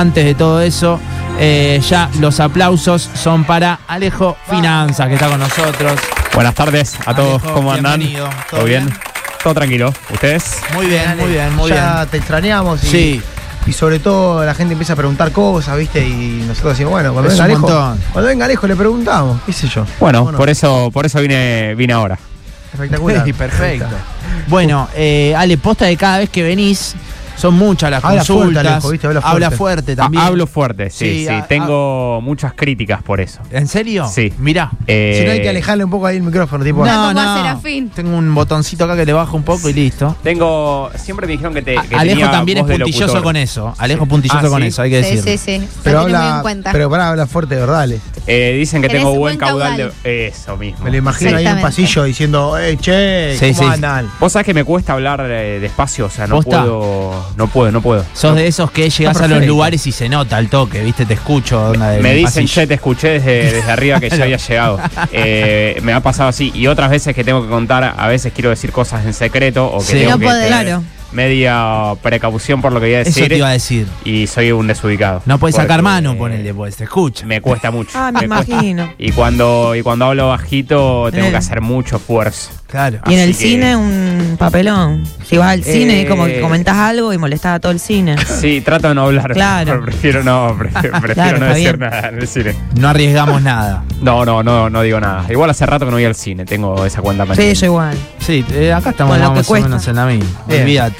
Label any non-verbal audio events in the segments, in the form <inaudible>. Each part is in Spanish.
antes de todo eso, eh, ya los aplausos son para Alejo Finanzas, que está con nosotros. Buenas tardes a todos, Alejo, ¿cómo andan? bienvenido. ¿Todo ¿Todo bien? bien? Todo tranquilo. ¿Ustedes? Muy bien, muy bien, muy ya bien. te extrañamos y, Sí, y sobre todo la gente empieza a preguntar cosas, ¿viste? Y nosotros decimos, bueno, cuando Es venga Alejo, cuando venga Alejo le preguntamos, qué sé yo. Bueno, por eso, por eso vine, vine ahora. Espectacular. <laughs> Sí, perfecto. Bueno, eh, Ale, posta de cada vez que venís, son muchas las Habla fuerte, consultas. Alejo, ¿viste? Habla fuerte. fuerte Ha- también. Hablo fuerte, sí, Sí, sí. a- Tengo muchas críticas por eso. ¿En serio? Sí. Mirá. Eh, Si no hay que alejarle un poco ahí el micrófono, tipo. No. Serafín. Tengo un botoncito acá que le bajo un poco y listo. Tengo. Siempre me dijeron que te. A- que Alejo tenía también es puntilloso con eso. Alejo puntilloso Ah, con ¿sí? eso, hay que Sí, decirlo. sí, sí. pero tiene muy habla, en cuenta. pero pará, habla fuerte, de verdad, dale. Eh, dicen que tengo buen buen caudal, caudal. de. Eso mismo. Me lo imagino ahí en un pasillo diciendo, eh, che, Sí, ¿cómo sí. andan? Vos sabés que me cuesta hablar eh, despacio, o sea, no puedo. No puedo, no puedo. Sos de esos que llegás a los lugares y se nota al toque, ¿viste? Te escucho. onda del Me dicen, pasillo. che, te escuché desde, desde arriba que ya había llegado. Eh, me ha pasado así. Y otras veces que tengo que contar, a veces quiero decir cosas en secreto o que Sí. tengo No que podés. tener Claro. media precaución por lo que voy a Eso decir. te iba a decir. Y soy un desubicado. No puedes sacar mano, eh, ponele, pues te escucha. Me cuesta mucho. Ah, me imagino. Y cuando, y cuando hablo bajito, tengo Eh. que hacer mucho esfuerzo. Claro. Y en el que- cine un papelón. Si vas al cine Eh. es como que comentás algo y molestás a todo el cine. <laughs> Sí, trato de no hablar. Claro. pero <laughs> Prefiero no, prefiero, <laughs> prefiero Claro, no decir bien. nada en el cine. No arriesgamos nada. No, no, no, no digo nada. Igual hace rato que no voy al cine, tengo esa cuenta Sí, pendiente. yo igual. Sí, eh, acá estamos más o menos en la misma. Olvídate.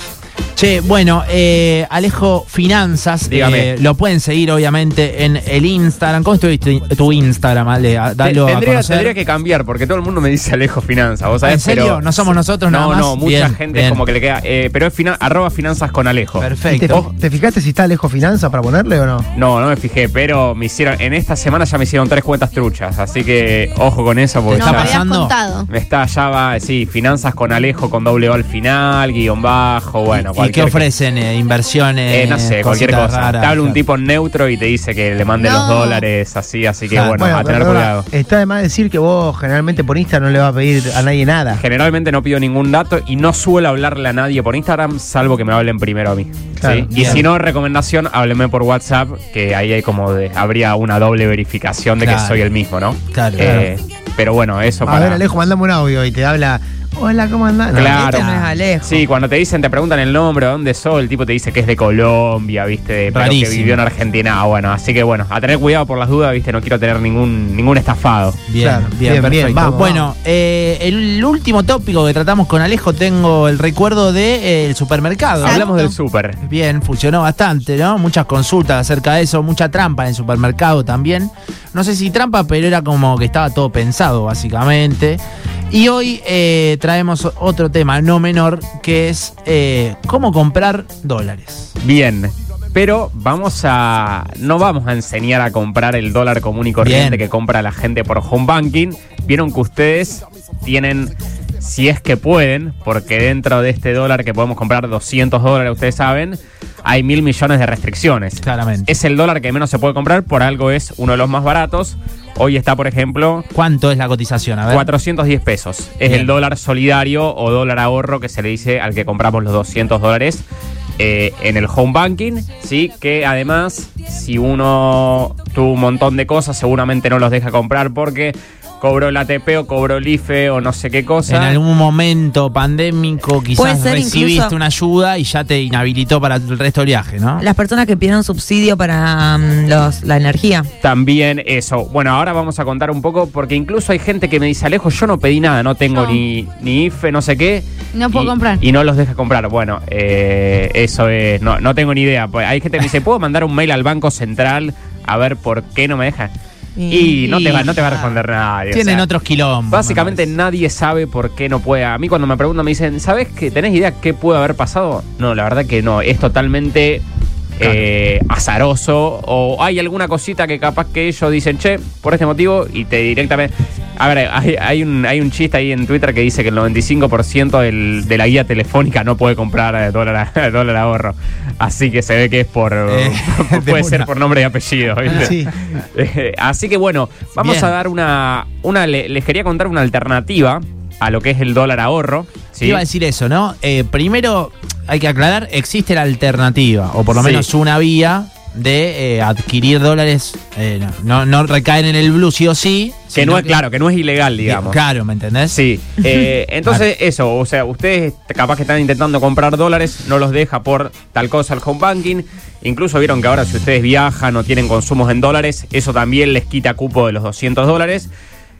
Che, bueno, eh, Alejo Finanzas, Dígame. eh, lo pueden seguir obviamente en el Instagram. ¿Cómo es tu, tu Instagram, Ale? A- Dalo Te- a tendría, conocer. tendría que cambiar porque todo el mundo me dice Alejo Finanzas. ¿vos Ah, sabés? ¿En serio? Pero- ¿No somos nosotros nada No, más? no, mucha Bien, gente bien. es como que le queda. eh, pero es fina- arroba finanzas con Alejo. ¿Y te, Perfecto. ¿Te fijaste si está Alejo Finanza para ponerle o no? No, no me fijé, pero me hicieron. En esta semana ya me hicieron tres cuentas truchas. Así que ojo con eso porque ¿Te No, está pasando? contado. me está ya va, sí, finanzas con Alejo con doble O al final, guion bajo, bueno, ¿Y qué ofrecen? Eh, ¿Inversiones? Eh, no sé, cualquier cosa. raras, te habla un tipo neutro y te dice que le mande No. los dólares, así, así que Claro. bueno, a tener cuidado. Está de más decir que vos generalmente por Insta no le vas a pedir a nadie nada. Generalmente no pido ningún dato y no suelo hablarle a nadie por Instagram, salvo que me hablen primero a mí. Claro, ¿sí? Y si no, recomendación, hábleme por WhatsApp, que ahí hay como de, habría una doble verificación de Claro. que soy el mismo, ¿no? Claro, Eh, Pero bueno, eso A para. ver, Alejo, mandame un audio y te habla, hola, ¿cómo andás? No, Claro. Este no es Alejo. Sí, cuando te dicen, te preguntan el nombre, dónde sos, el tipo te dice que es de Colombia, ¿viste? De- Pero que vivió en Argentina. Ah, bueno, así que bueno, a tener cuidado por las dudas, ¿viste? No quiero tener ningún, ningún estafado. Bien, Claro, bien, bien, perfecto. bien, vamos, bueno, vamos. eh, el último tópico que tratamos con Alejo, tengo el recuerdo del supermercado. Exacto. Hablamos del súper. Bien, funcionó bastante, ¿no? Muchas consultas acerca de eso, mucha trampa en el supermercado también. No sé si trampa, pero era como que estaba todo pensado, básicamente. Y hoy eh, traemos otro tema no menor, que es eh, cómo comprar dólares. Bien. Pero vamos a. No vamos a enseñar a comprar el dólar común y corriente Bien. que compra la gente por home banking. Vieron que ustedes tienen. Si es que pueden, porque dentro de este dólar que podemos comprar 200 dólares, ustedes saben, hay mil millones de restricciones. Claramente. Es el dólar que menos se puede comprar, por algo es uno de los más baratos. Hoy está, por ejemplo, ¿Cuánto es la cotización? A ver. 410 pesos. Es Bien. el dólar solidario o dólar ahorro que se le dice al que compramos los 200 dólares eh, en el home banking. Sí, que además, si uno tuvo un montón de cosas, seguramente no los deja comprar porque cobró el ATP o cobró el IFE o no sé qué cosa. En algún momento pandémico quizás recibiste incluso- una ayuda y ya te inhabilitó para el resto del viaje, ¿no? Las personas que pidieron subsidio para los, la energía. También eso. Bueno, ahora vamos a contar un poco, porque incluso hay gente que me dice, Alejo, yo no pedí nada, no tengo No. ni, ni IFE, no sé qué. No puedo y, comprar. Y no los deja comprar. Bueno, eh, eso es, no, no tengo ni idea. Pues hay gente que me dice, <laughs> ¿puedo mandar un mail al Banco Central a ver por qué no me deja? Y, no, te va, no te va a responder nadie. o Tienen sea, otros quilombos. Básicamente me nadie sabe por qué no puede. A mí cuando me preguntan me dicen, ¿sabes que tenés idea qué puede haber pasado? No, la verdad que no. Es totalmente eh, azaroso o hay alguna cosita que capaz que ellos dicen, che, por este motivo y te directamente... A ver, hay, hay un, hay un chiste ahí en Twitter que dice que el 95% del- de la guía telefónica no puede comprar eh, dólar, a- <laughs> dólar ahorro. Así que se ve que es por... Eh, <laughs> <laughs> de puede ser una. por nombre y apellido. ¿viste? Sí. Eh, Así que bueno, vamos Bien. a dar una, una le- les quería contar una alternativa a lo que es el dólar ahorro. ¿Sí? Iba a decir eso, ¿no? Eh, primero hay que aclarar, existe la alternativa, o por lo Sí. menos una vía de eh, adquirir dólares, eh, no, no recaen en el blue sí o sí. Que no es, claro, que no es ilegal, digamos. Claro, ¿me entendés? Sí, <laughs> eh, entonces eso, o sea, ustedes capaz que están intentando comprar dólares, no los deja por tal cosa el home banking. Incluso vieron que ahora si ustedes viajan o tienen consumos en dólares, eso también les quita cupo de los 200 dólares.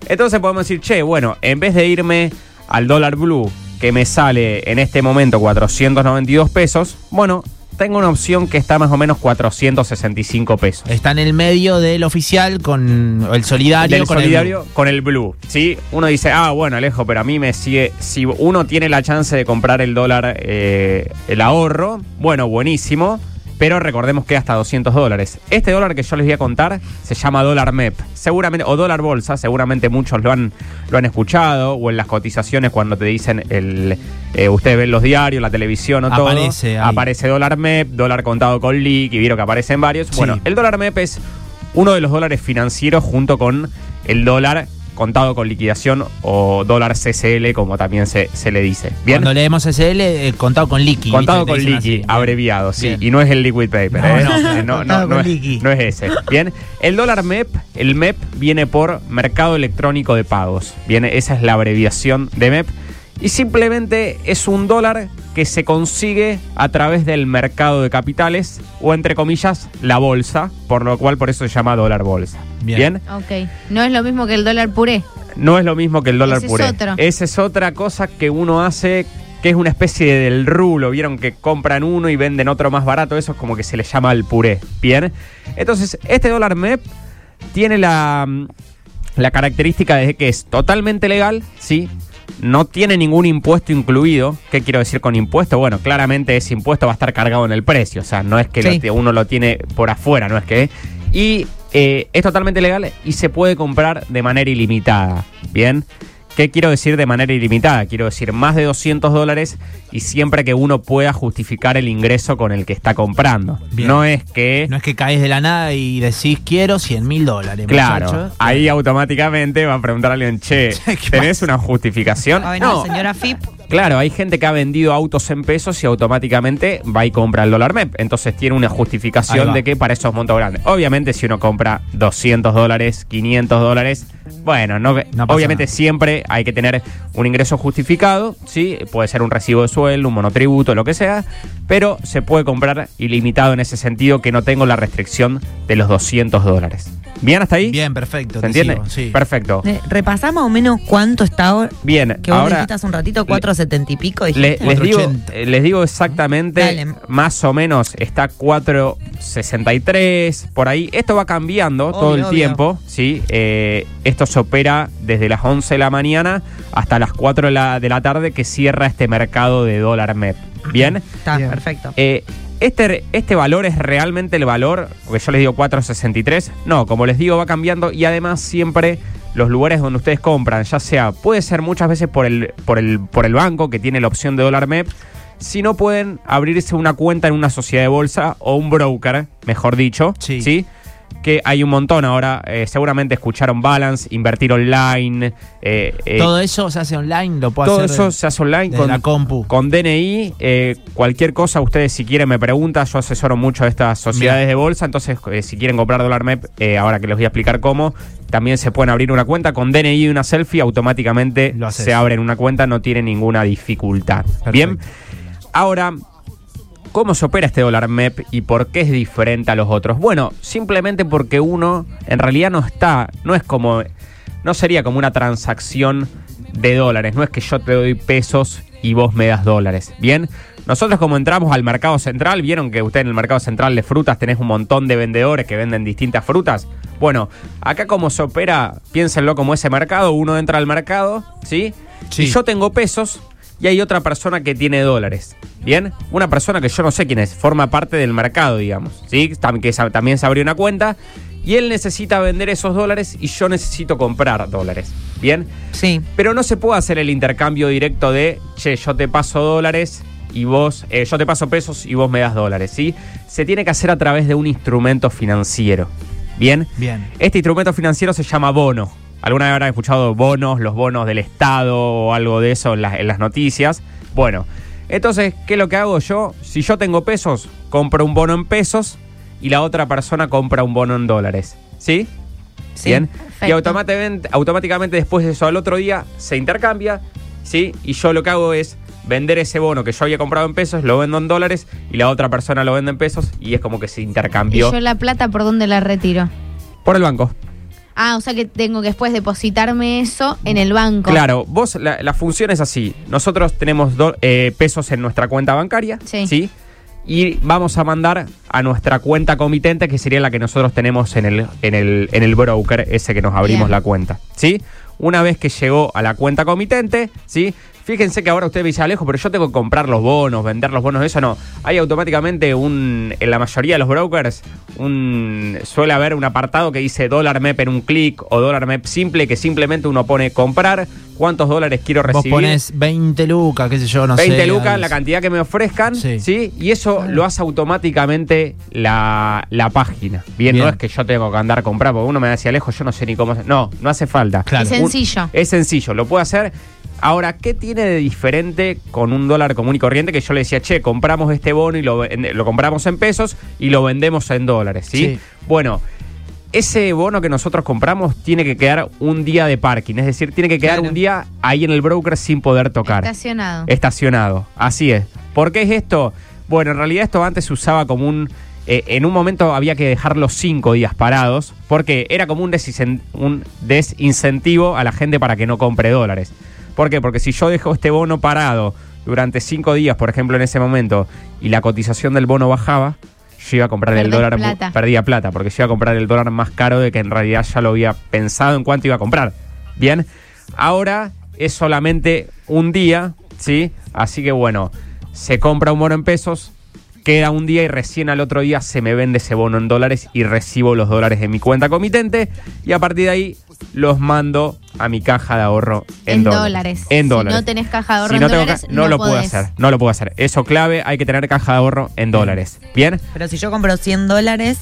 Entonces podemos decir, che, bueno, en vez de irme al dólar blue, que me sale en este momento 492 pesos, bueno, tengo una opción que está más o menos 465 pesos. Está en el medio del oficial con el solidario. Del con el solidario con el blue, ¿sí? Uno dice, ah, bueno, Alejo, pero a mí me sigue... Si uno tiene la chance de comprar el dólar, eh, el ahorro, bueno, buenísimo, pero recordemos que hasta 200 dólares. Este dólar que yo les voy a contar se llama dólar MEP, seguramente, o dólar bolsa, seguramente muchos lo han, lo han escuchado, o en las cotizaciones cuando te dicen, el, eh, ustedes ven los diarios, la televisión o todo, Aparece ahí. aparece dólar MEP, dólar contado con LIC, y vieron que aparecen varios. Sí. Bueno, el dólar MEP es uno de los dólares financieros junto con el dólar contado con liquidación o dólar CCL, como también se, se le dice. Bien. Cuando leemos SL, eh, contado con liqui. Contado con liqui, así. abreviado, sí. Y no es el liquid paper, No, ¿eh? no, es, no es ese. Bien. El dólar MEP, el MEP viene por Mercado Electrónico de Pagos. Bien, esa es la abreviación de MEP. Y simplemente es un dólar que se consigue a través del mercado de capitales o entre comillas la bolsa, por lo cual por eso se llama dólar bolsa. Bien. Bien. Ok. No es lo mismo que el dólar puré. No es lo mismo que el dólar Ese es puré. otro. Esa es otra cosa que uno hace que es una especie de del rulo. Vieron que compran uno y venden otro más barato. Eso es como que se le llama el puré. Bien. Entonces, este dólar MEP tiene la, mm, la característica de que es totalmente legal, ¿sí? No tiene ningún impuesto incluido. ¿Qué quiero decir con impuesto? Bueno, claramente ese impuesto va a estar cargado en el precio. O sea, no es que Sí. uno lo tiene por afuera, no es que. Y eh, es totalmente legal y se puede comprar de manera ilimitada. ¿Bien? ¿Qué quiero decir de manera ilimitada? Quiero decir más de 200 dólares y siempre que uno pueda justificar el ingreso con el que está comprando. Bien. No es que. No es que caes de la nada y decís quiero 100 mil dólares. Claro, muchacho. ahí automáticamente va a preguntar a alguien, che, <laughs> ¿Qué ¿tenés una justificación? A ver, no, señora FIP. Claro, hay gente que ha vendido autos en pesos y automáticamente va y compra el dólar MEP. Entonces tiene una justificación de que para esos montos grandes. Obviamente, si uno compra 200 dólares, 500 dólares, bueno, no, No obviamente nada. siempre hay que tener un ingreso justificado, ¿sí? Puede ser un recibo de sueldo, un monotributo, lo que sea, pero se puede comprar ilimitado en ese sentido que no tengo la restricción de los 200 dólares. ¿Bien hasta ahí? Bien, perfecto. ¿Se entiende? sigo, sí. Perfecto. Eh, repasá más o menos cuánto está ahora. Bien, Que vos ahora dijiste hace un ratito, 4.70 y pico. le- les, digo, 4.80. eh, les digo exactamente, Dale. más o menos está 4.63, por ahí. Esto va cambiando Obvio, todo el obvio. tiempo, ¿sí? Eh, esto se opera desde las 11 de la mañana hasta las 4 de la, de la tarde que cierra este mercado de dólar MEP. ¿Bien? Está, Bien. perfecto. Eh, este, ¿Este valor es realmente el valor? Porque yo les digo 4.63. No, como les digo, va cambiando y además siempre los lugares donde ustedes compran, ya sea, puede ser muchas veces por el, por el, por el banco que tiene la opción de dólar MEP, si no pueden abrirse una cuenta en una sociedad de bolsa o un broker, mejor dicho, Sí. ¿sí? Que hay un montón ahora, eh, seguramente escucharon Balance, invertir online, eh, eh, Todo eso se hace online, lo puedo todo hacer. eso de- se hace online con, la compu. con DNI. cualquier cosa, ustedes si quieren me preguntan. Yo asesoro mucho a estas sociedades Bien. de bolsa. Entonces, si quieren comprar dólar MEP, ahora que les voy a explicar cómo, también se pueden abrir una cuenta con DNI y una selfie. Automáticamente Lo se abren una cuenta, no tiene ninguna dificultad. Perfecto. Bien. Ahora, ¿Cómo se opera este dólar MEP y por qué es diferente a los otros? Bueno, simplemente porque uno en realidad no está, no es como, no sería como una transacción de dólares, no es que yo te doy pesos y vos me das dólares, ¿bien? Nosotros como entramos al mercado central, vieron que usted en el mercado central de frutas tenés un montón de vendedores que venden distintas frutas. Bueno, acá como se opera, piénsenlo como ese mercado, uno entra al mercado, ¿sí? Sí. Y yo tengo pesos y hay otra persona que tiene dólares. ¿Bien? Una persona que yo no sé quién es, forma parte del mercado, digamos. ¿Sí? Que también se abrió una cuenta. Y él necesita vender esos dólares y yo necesito comprar dólares. ¿Bien? Sí. Pero no se puede hacer el intercambio directo de, che, yo te paso dólares y vos, eh, yo te paso pesos y vos me das dólares, ¿sí? Se tiene que hacer a través de un instrumento financiero. ¿Bien? Bien. Este instrumento financiero se llama bono. Alguna vez habrán escuchado bonos, los bonos del Estado o algo de eso en, las- en las noticias. Bueno, entonces, ¿qué es lo que hago yo? Si yo tengo pesos, compro un bono en pesos y la otra persona compra un bono en dólares. ¿Sí? Sí, Bien. Y automáticamente, automáticamente después de eso al otro día se intercambia, ¿sí? Y yo lo que hago es vender ese bono que yo había comprado en pesos, lo vendo en dólares y la otra persona lo vende en pesos y es como que se ¿Y intercambió yo la plata por dónde la retiro? por el banco. Ah, o sea que tengo que después depositarme eso en el banco. Claro, vos, la, la función es así. Nosotros tenemos do- eh, pesos en nuestra cuenta bancaria, Sí. Y vamos a mandar a nuestra cuenta comitente, que sería la que nosotros tenemos en el, en el, en el broker, ese que nos abrimos Bien. la cuenta, ¿sí? Una vez que llegó a la cuenta comitente, ¿sí? Fíjense que ahora usted me dice, Alejo, pero yo tengo que comprar los bonos, vender los bonos, eso no. Hay automáticamente un, en la mayoría de los brokers, un, suele haber un apartado que dice dólar MEP en un clic o dólar MEP simple, que simplemente uno pone comprar, cuántos dólares quiero Vos recibir. pones 20 lucas, qué sé yo, no 20 sé. lucas, ahí- la cantidad que me ofrezcan, Sí. sí. Y eso lo hace automáticamente la, la página. Bien, Bien. no es que yo tengo que andar a comprar, porque uno me decía, lejos, yo no sé ni cómo hacer. No, no hace falta. Claro. Es sencillo. Es sencillo, lo puedo hacer. Ahora, ¿qué tiene de diferente con un dólar común y corriente? Que yo le decía, che, compramos este bono y lo, compramos en pesos y lo vendemos en dólares, ¿sí? Sí. Bueno, ese bono que nosotros compramos tiene que quedar un día de parking, es decir, tiene que quedar Claro. un día ahí en el broker sin poder tocar. Estacionado. Estacionado, así es. ¿Por qué es esto? Bueno, en realidad esto antes se usaba como un... eh, en un momento había que dejarlos cinco días parados porque era como un, un desincentivo a la gente para que no compre dólares. ¿Por qué? Porque si yo dejo este bono parado durante cinco días, por ejemplo, en ese momento, y la cotización del bono bajaba, yo iba a comprar el dólar... plata. Perdía plata, porque yo iba a comprar el dólar más caro de que en realidad ya lo había pensado en cuánto iba a comprar. Bien, ahora es solamente un día, ¿sí? Así que bueno, se compra un bono en pesos, queda un día y recién al otro día se me vende ese bono en dólares y recibo los dólares en mi cuenta comitente y a partir de ahí los mando a mi caja de ahorro en, En dólares. En Si dólares. no tenés caja de ahorro Si en no tengo dólares, ca- no, no lo puedo hacer, no lo puedo hacer. Eso clave, hay que tener caja de ahorro en dólares. ¿Bien? Pero si yo compro 100 dólares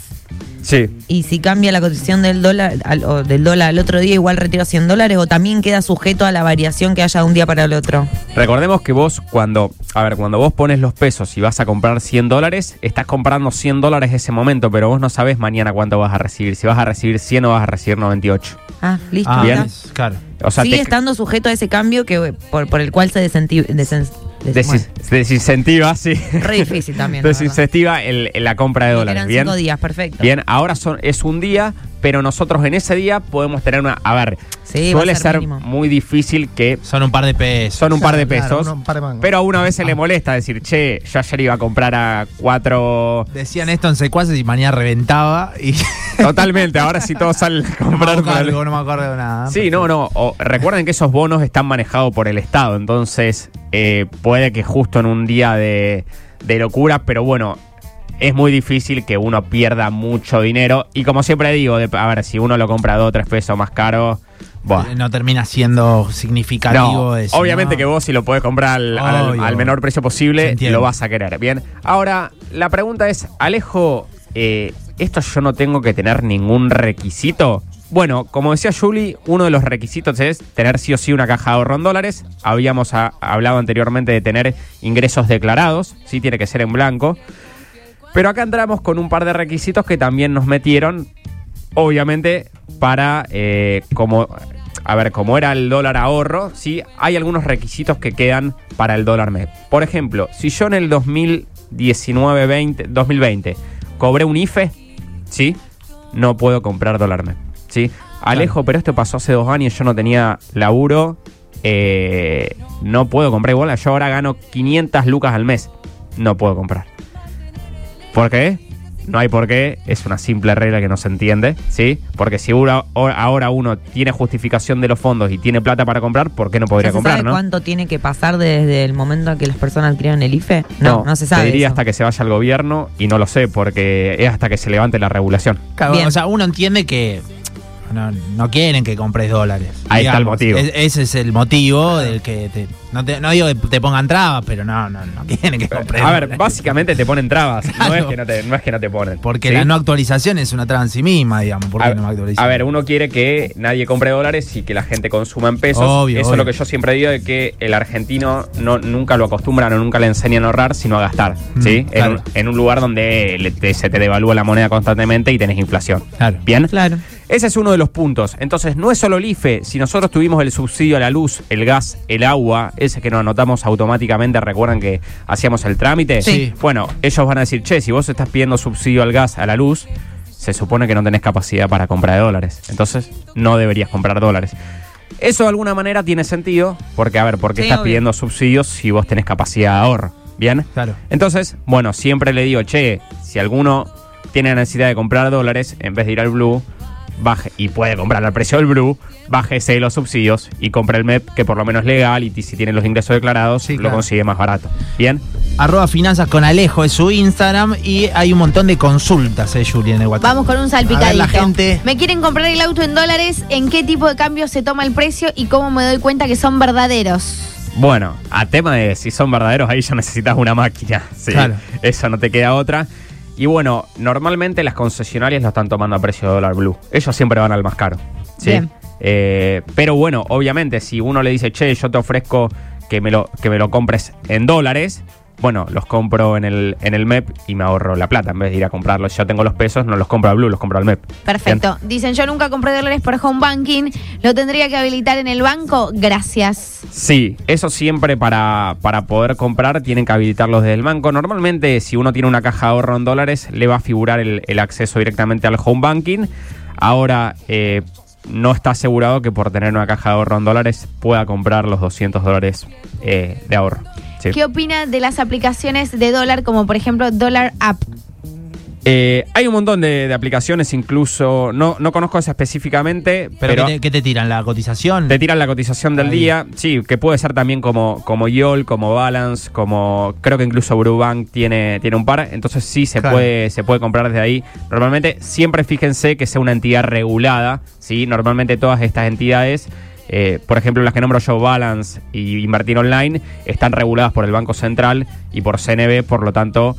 Sí. y si cambia la cotización del dólar al, o del dólar al otro día, igual retiro 100 dólares o también queda sujeto a la variación que haya de un día para el otro. Recordemos que vos cuando, a ver, cuando vos pones los pesos y vas a comprar 100 dólares, estás comprando 100 dólares ese momento, pero vos no sabés mañana cuánto vas a recibir. Si vas a recibir 100 o vas a recibir 98. Ah, listo. Ah, Bien. Claro. O sea, Sigue te- estando sujeto a ese cambio que por, por el cual se desenti- desen- des- desin- desincentiva, sí. re difícil también. Desincentiva el- la compra de dólares. Eran Bien. cinco días, perfecto. Bien, ahora son, es un día, pero nosotros en ese día podemos tener una. A ver, Sí, suele ser muy difícil que Son un par de pesos. son un par de Claro, pesos. uno- un par de mangos. pero a una vez se le molesta decir, che, yo ayer iba a comprar a cuatro. Decían esto en secuaces y mañana reventaba y. <laughs> Totalmente, ahora sí todos salen a no, me comprar con el- acuerdo, no me acuerdo de nada. Sí, no, no. o- recuerden que esos bonos están manejados por el Estado, entonces eh, puede que justo en un día de, de locura, pero bueno, es muy difícil que uno pierda mucho dinero. Y como siempre digo, de- a ver, si uno lo compra dos o tres pesos más caro, buah. No termina siendo significativo No, eso. obviamente ¿no? que vos si lo podés comprar al, al- Obvio. al menor precio posible, lo vas a querer. Bien, ahora la pregunta es, Alejo, eh, ¿esto yo no tengo que tener ningún requisito? Bueno, como decía Julie, uno de los requisitos es tener sí o sí una caja de ahorro en dólares. Habíamos a- hablado anteriormente de tener ingresos declarados, sí tiene que ser en blanco. Pero acá entramos con un par de requisitos que también nos metieron, obviamente, para eh, como a ver, como era el dólar ahorro, sí, hay algunos requisitos que quedan para el dólar MEP. Por ejemplo, si yo en el 2019, 20, 2020 cobré un IFE, sí, no puedo comprar dólar MEP, sí. Alejo, pero esto pasó hace dos años, yo no tenía laburo, eh, no puedo comprar igual, yo ahora gano 500 lucas al mes, no puedo comprar. ¿Por qué? No hay por qué, es una simple regla que no se entiende, ¿sí? Porque si ahora uno tiene justificación de los fondos y tiene plata para comprar, ¿por qué no podría ¿Ya se comprar, sabe no? cuánto tiene que pasar desde el momento en que las personas adquieran el IFE? No, no, se sabe. Te diría eso. hasta que se vaya al gobierno y no lo sé, porque es hasta que se levante la regulación. Claro, Bien. o sea, uno entiende que No, no quieren que compres dólares. Ahí está el motivo. Es- ese es el motivo del que te, no, te- no digo que te pongan trabas, pero no, no, no <laughs> quieren que compres A ver, básicamente te ponen trabas. No, es que no, te, no es que no te ponen. Porque ¿sí? la no actualización es una traba en sí misma, digamos. ¿Por qué A, no actualizan? a ver, uno quiere que nadie compre dólares y que la gente consuma en pesos. Obvio, Eso obvio. es lo que yo siempre digo de que el argentino no, nunca lo acostumbran o nunca le enseñan a ahorrar, sino a gastar. Mm, ¿sí? En, claro. en un lugar donde le- te- se te devalúa la moneda constantemente y tenés inflación. Claro. ¿Bien? Claro. Ese es uno de los puntos. Entonces, no es solo el IFE. Si nosotros tuvimos el subsidio a la luz, el gas, el agua, ese que nos anotamos automáticamente, recuerdan que hacíamos el trámite. Sí. Bueno, ellos van a decir, che, si vos estás pidiendo subsidio al gas, a la luz, se supone que no tenés capacidad para comprar de dólares. Entonces, no deberías comprar dólares. Eso de alguna manera tiene sentido, porque, a ver, ¿por qué Sí, estás obvio. pidiendo subsidios si vos tenés capacidad de ahorro? ¿Bien? Claro. Entonces, bueno, siempre le digo, che, si alguno tiene la necesidad de comprar dólares, en vez de ir al Blue, baje y puede comprar al precio del Blue, bájese de los subsidios y compre el MEP, que por lo menos es legal y si tiene los ingresos declarados, Sí, lo claro. consigue más barato. ¿Bien? Arroba finanzas con Alejo es su Instagram y hay un montón de consultas, eh, Juli, en el WhatsApp. Vamos con un A ver, salpicadito. la gente- Me quieren comprar el auto en dólares, ¿en qué tipo de cambio se toma el precio y cómo me doy cuenta que son verdaderos? Bueno, a tema de si son verdaderos, ahí ya necesitas una máquina. Sí, Claro. Eso no te queda otra. Y bueno, normalmente las concesionarias lo están tomando a precio de dólar blue. Ellos siempre van al más caro. ¿sí? Bien. Eh, pero bueno, obviamente, si uno le dice, che, yo te ofrezco que me lo, que me lo compres en dólares, bueno, los compro en el, en el MEP y me ahorro la plata. En vez de ir a comprarlos, yo tengo los pesos, no los compro al blue, los compro al MEP. Perfecto. Dicen, yo nunca compré dólares por home banking, ¿lo tendría que habilitar en el banco? Gracias. Sí, eso siempre para, para poder comprar tienen que habilitarlos desde el banco. Normalmente si uno tiene una caja de ahorro en dólares le va a figurar el, el acceso directamente al home banking. Ahora eh, no está asegurado que por tener una caja de ahorro en dólares pueda comprar los 200 dólares eh, de ahorro. Sí. ¿Qué opina de las aplicaciones de dólar como por ejemplo Dollar App? Eh, hay un montón de, de aplicaciones, incluso no, no conozco esa específicamente, ¿Pero, pero, ¿qué, te, qué te tiran? ¿La cotización? Te tiran la cotización del Ahí. día, sí, que puede ser también como, como YOL, como Balance, como creo que incluso Brubank tiene, tiene un par, entonces sí se Claro. puede, se puede comprar desde ahí. Normalmente, siempre fíjense que sea una entidad regulada, ¿sí? Normalmente todas estas entidades, eh, por ejemplo las que nombro yo, Balance y Invertir Online, están reguladas por el Banco Central y por CNB, por lo tanto,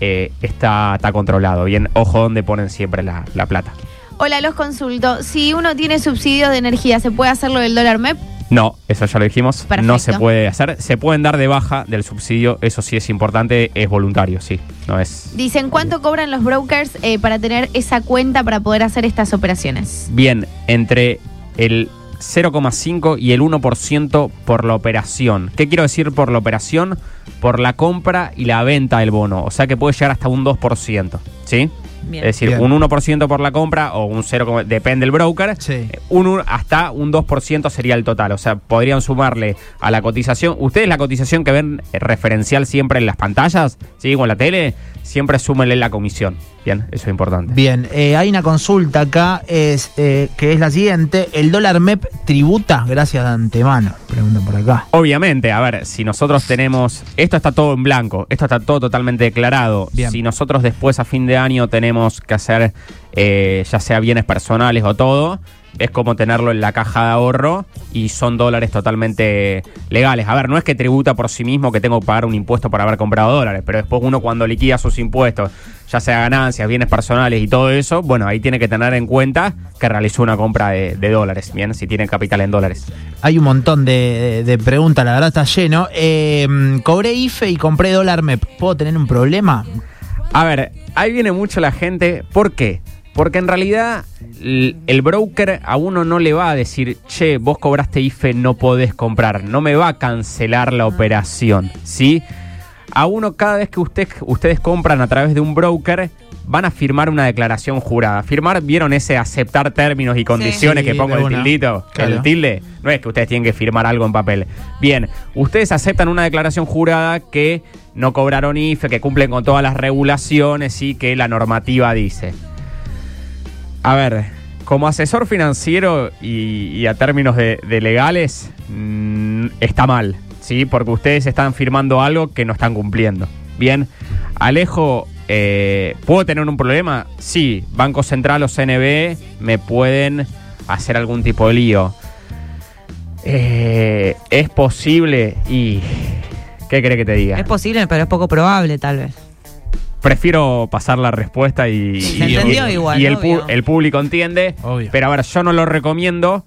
eh, está, está controlado. Bien, ojo donde ponen siempre la, la plata. Hola, los consulto. Si uno tiene subsidios de energía, ¿se puede hacerlo del dólar MEP? No, eso ya lo dijimos. Perfecto. No se puede hacer. Se pueden dar de baja del subsidio, eso sí es importante, es voluntario, sí. No es. Dicen, ¿cuánto cobran los brokers eh, para tener esa cuenta para poder hacer estas operaciones? Bien, entre el 0,5 y el 1% por la operación. ¿Qué quiero decir por la operación? Por la compra y la venta del bono. O sea que puede llegar hasta un 2%. ¿Sí? Bien. Es decir, Bien. un 1% por la compra o un 0, depende del broker. Sí. Eh, Un, un- hasta un 2% sería el total. O sea, podrían sumarle a la cotización. Ustedes la cotización que ven eh, referencial siempre en las pantallas, ¿sí? O en la tele, siempre súmenle la comisión. Bien, eso es importante. Bien, eh, hay una consulta acá es, eh, que es la siguiente. ¿El dólar MEP tributa? Gracias de antemano. Preguntan por acá. Obviamente, a ver, si nosotros tenemos. Esto está todo en blanco, esto está todo totalmente declarado. Bien. Si nosotros después a fin de año tenemos que hacer, eh, ya sea bienes personales o todo, es como tenerlo en la caja de ahorro y son dólares totalmente legales. A ver, no es que tributa por sí mismo que tengo que pagar un impuesto por haber comprado dólares, pero después uno cuando liquida sus impuestos, ya sea ganancias, bienes personales y todo eso, bueno, ahí tiene que tener en cuenta que realizó una compra de, de dólares, bien, si tiene capital en dólares. Hay un montón de, de- de preguntas, la verdad está lleno. Eh, cobré IFE y compré dólar MEP. ¿Puedo tener un problema? A ver, ahí viene mucho la gente. ¿Por qué? Porque en realidad el broker a uno no le va a decir, che, vos cobraste IFE, no podés comprar. No me va a cancelar la operación, ¿sí? A uno cada vez que usted, ustedes compran a través de un broker, van a firmar una declaración jurada. Firmar, ¿vieron ese aceptar términos y condiciones Sí, que pongo el una. tildito? Claro. El tilde. No es que ustedes tienen que firmar algo en papel. Bien, ustedes aceptan una declaración jurada que no cobraron IFE, que cumplen con todas las regulaciones y que la normativa dice. A ver, como asesor financiero y, y a términos de, de legales, mm, está mal, ¿sí? Porque ustedes están firmando algo que no están cumpliendo. Bien, Alejo, eh, ¿puedo tener un problema? Sí, Banco Central o CNB me pueden hacer algún tipo de lío. Eh, es posible y... ¿Qué cree que te diga? Es posible, pero es poco probable, tal vez. Prefiero pasar la respuesta y, Se y- entendió y- igual, y el, el público entiende. Obvio. Pero a ver, yo no lo recomiendo,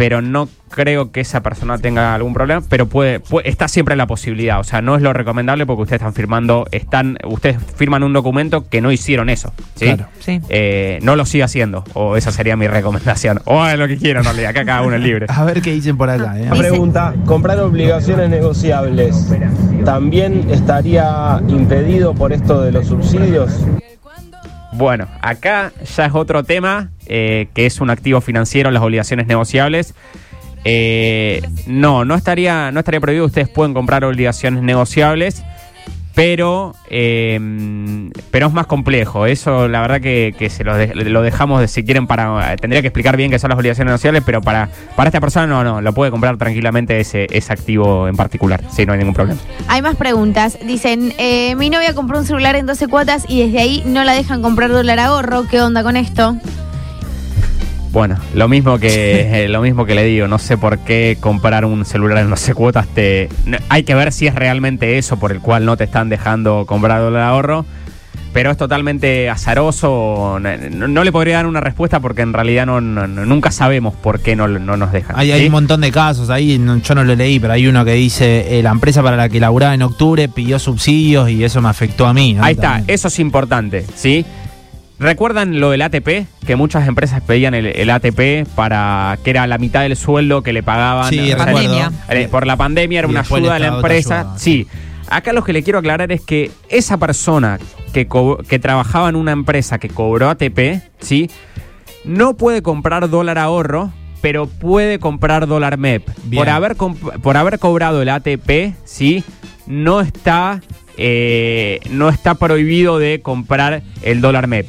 pero no creo que esa persona tenga algún problema, pero puede, puede- está siempre la posibilidad. O sea, no es lo recomendable porque ustedes están firmando, están, ustedes firman un documento que no hicieron eso. ¿sí? Claro. Sí. Eh, no lo siga haciendo, o esa sería mi recomendación. O lo que quieran, realidad, acá cada uno es libre. <laughs> A ver qué dicen por acá. ¿eh? Pregunta, ¿comprar obligaciones negociables también estaría impedido por esto de los subsidios? Bueno, acá ya es otro tema, eh, que es un activo financiero, las obligaciones negociables. Eh, no, no estaría, no estaría prohibido. Ustedes pueden comprar obligaciones negociables, pero, eh, pero es más complejo. Eso, la verdad que, se lo, lo dejamos de si quieren para. Tendría que explicar bien qué son las obligaciones negociables, pero para, para esta persona no, no, lo puede comprar tranquilamente ese, ese activo en particular. Sí, no hay ningún problema. Hay más preguntas. Dicen, eh, mi novia compró un celular en 12 cuotas y desde ahí no la dejan comprar dólar ahorro. ¿Qué onda con esto? Bueno, lo mismo que eh, lo mismo que le digo, no sé por qué comprar un celular en no sé cuotas te no- hay que ver si es realmente eso por el cual no te están dejando comprar dólar ahorro, pero es totalmente azaroso, no, le podría dar una respuesta porque en realidad no, no- no- nunca sabemos por qué no, no nos dejan. Hay, hay un montón de casos ahí, no- yo no lo leí, pero hay uno que dice, eh, la empresa para la que laburaba en octubre pidió subsidios y eso me afectó a mí. Ahí está, eso es importante, ¿sí? ¿Recuerdan lo del ATP? Que muchas empresas pedían el, el ATP para que era la mitad del sueldo que le pagaban. Sí, o sea. Eh, Por la pandemia era Y una el ayuda de la empresa. Sí. Acá lo que le quiero aclarar es que esa persona que, que trabajaba en una empresa que cobró ATP, ¿sí? No puede comprar dólar ahorro, pero puede comprar dólar MEP. Bien. Por haber, por haber cobrado el ATP, ¿sí? No está, eh, no está prohibido de comprar el dólar MEP.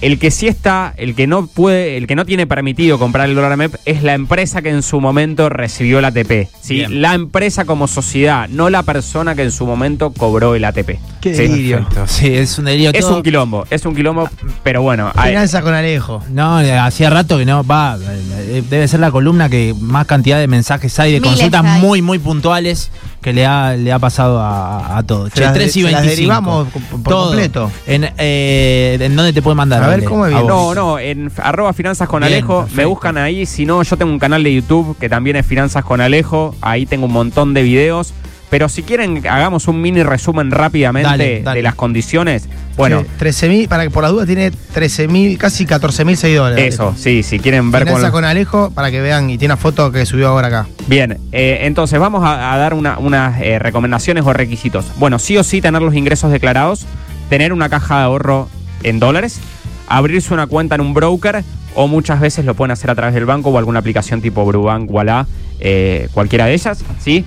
El que sí está, el que no puede, el que no tiene permitido comprar el dólar MEP es la empresa que en su momento recibió el ATP. ¿sí? Bien. La empresa como sociedad, no la persona que en su momento cobró el ATP. Qué ¿sí? Sí, es un delirio. Es todo. un quilombo, es un quilombo, pero bueno. hay- Finanza con Alejo. No, hacía rato que no, va, eh, debe ser la columna que más cantidad de mensajes hay, de Miles consultas hay. muy, muy puntuales que le ha, le ha pasado a, a todos. Se las de- 3 y se las 25. derivamos por- Todo. completo. En, eh, ¿En dónde te puede mandar? A ver? ¿cómo es bien? No, no, en arroba finanzas con Bien, Alejo, me buscan ahí. Si no, yo tengo un canal de YouTube que también es Finanzas con Alejo. Ahí tengo un montón de videos. Pero si quieren, hagamos un mini resumen rápidamente Dale, dale. de las condiciones. Bueno, Sí, 13.000, para que por las dudas tiene 13.000, casi 14.000 seguidores. eso, sí, si quieren ver con, con Alejo para que vean y tiene una foto que subió ahora acá. Bien, eh, entonces vamos a, a dar una- unas eh, recomendaciones o requisitos. Bueno, sí o sí tener los ingresos declarados, tener una caja de ahorro en dólares, abrirse una cuenta en un broker o muchas veces lo pueden hacer a través del banco o alguna aplicación tipo Brubank, Walla, eh, cualquiera de ellas, ¿sí?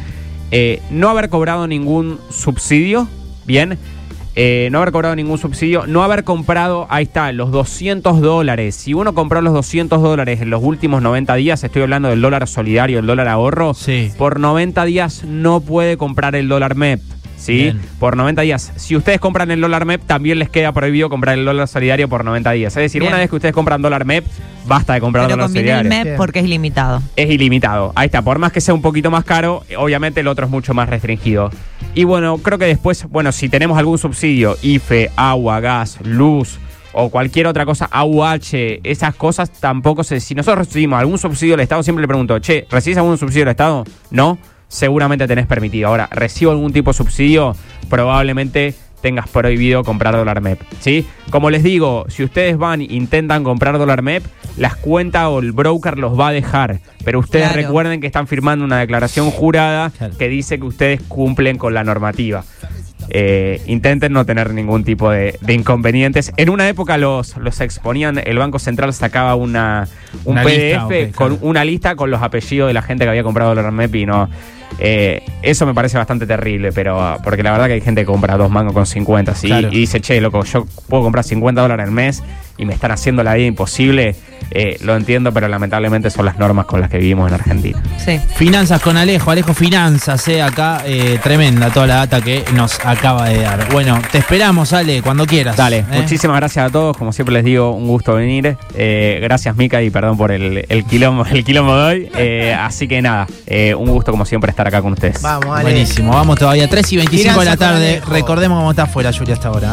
Eh, no haber cobrado ningún subsidio, bien. Eh, no haber cobrado ningún subsidio, no haber comprado, ahí está, los 200 dólares. Si uno compró los 200 dólares en los últimos 90 días, estoy hablando del dólar solidario, el dólar ahorro, Sí. por 90 días no puede comprar el dólar MEP. ¿Sí? Bien. Por 90 días. Si ustedes compran el dólar MEP, también les queda prohibido comprar el dólar solidario por 90 días. Es decir, Bien. una vez que ustedes compran dólar MEP, basta de comprar Pero dólar conviene el solidario. MEP porque es ilimitado. Es ilimitado. Ahí está. Por más que sea un poquito más caro, obviamente el otro es mucho más restringido. Y bueno, creo que después, bueno, si tenemos algún subsidio, IFE, agua, gas, luz o cualquier otra cosa, AUH, esas cosas tampoco se... Si nosotros recibimos algún subsidio del Estado, siempre le pregunto, che, ¿recibís algún subsidio del Estado? No, seguramente tenés permitido. Ahora, ¿recibo algún tipo de subsidio? Probablemente tengas prohibido comprar dólar MEP, ¿sí? Como les digo, si ustedes van e intentan comprar dólar MEP, las cuentas o el broker los va a dejar, pero ustedes Claro. recuerden que están firmando una declaración jurada que dice que ustedes cumplen con la normativa. Eh, intenten no tener ningún tipo de, de inconvenientes. En una época los, los exponían, el Banco Central sacaba una, un Una PDF lista, con claro. una lista con los apellidos de la gente que había comprado dólar MEP y no. Eh, eso me parece bastante terrible, pero porque la verdad que hay gente que compra dos mangos con 50, ¿sí? Claro. Y dice, che, loco, yo puedo comprar 50 dólares al mes y me están haciendo la vida imposible, eh, lo entiendo, pero lamentablemente son las normas con las que vivimos en Argentina. Sí. Finanzas con Alejo, Alejo Finanzas, eh, acá, eh, tremenda toda la data que nos acaba de dar. Bueno, te esperamos, Ale, cuando quieras. Dale, ¿eh? muchísimas gracias a todos. Como siempre les digo, un gusto venir. Eh, gracias, Mica, y perdón por el, el quilombo, el quilombo de hoy. Eh, así que nada, eh, un gusto como siempre estar acá con ustedes. Vamos, Ale. Buenísimo, vamos todavía 3 y 25 de la tarde. Recordemos cómo está afuera, Julia, hasta ahora.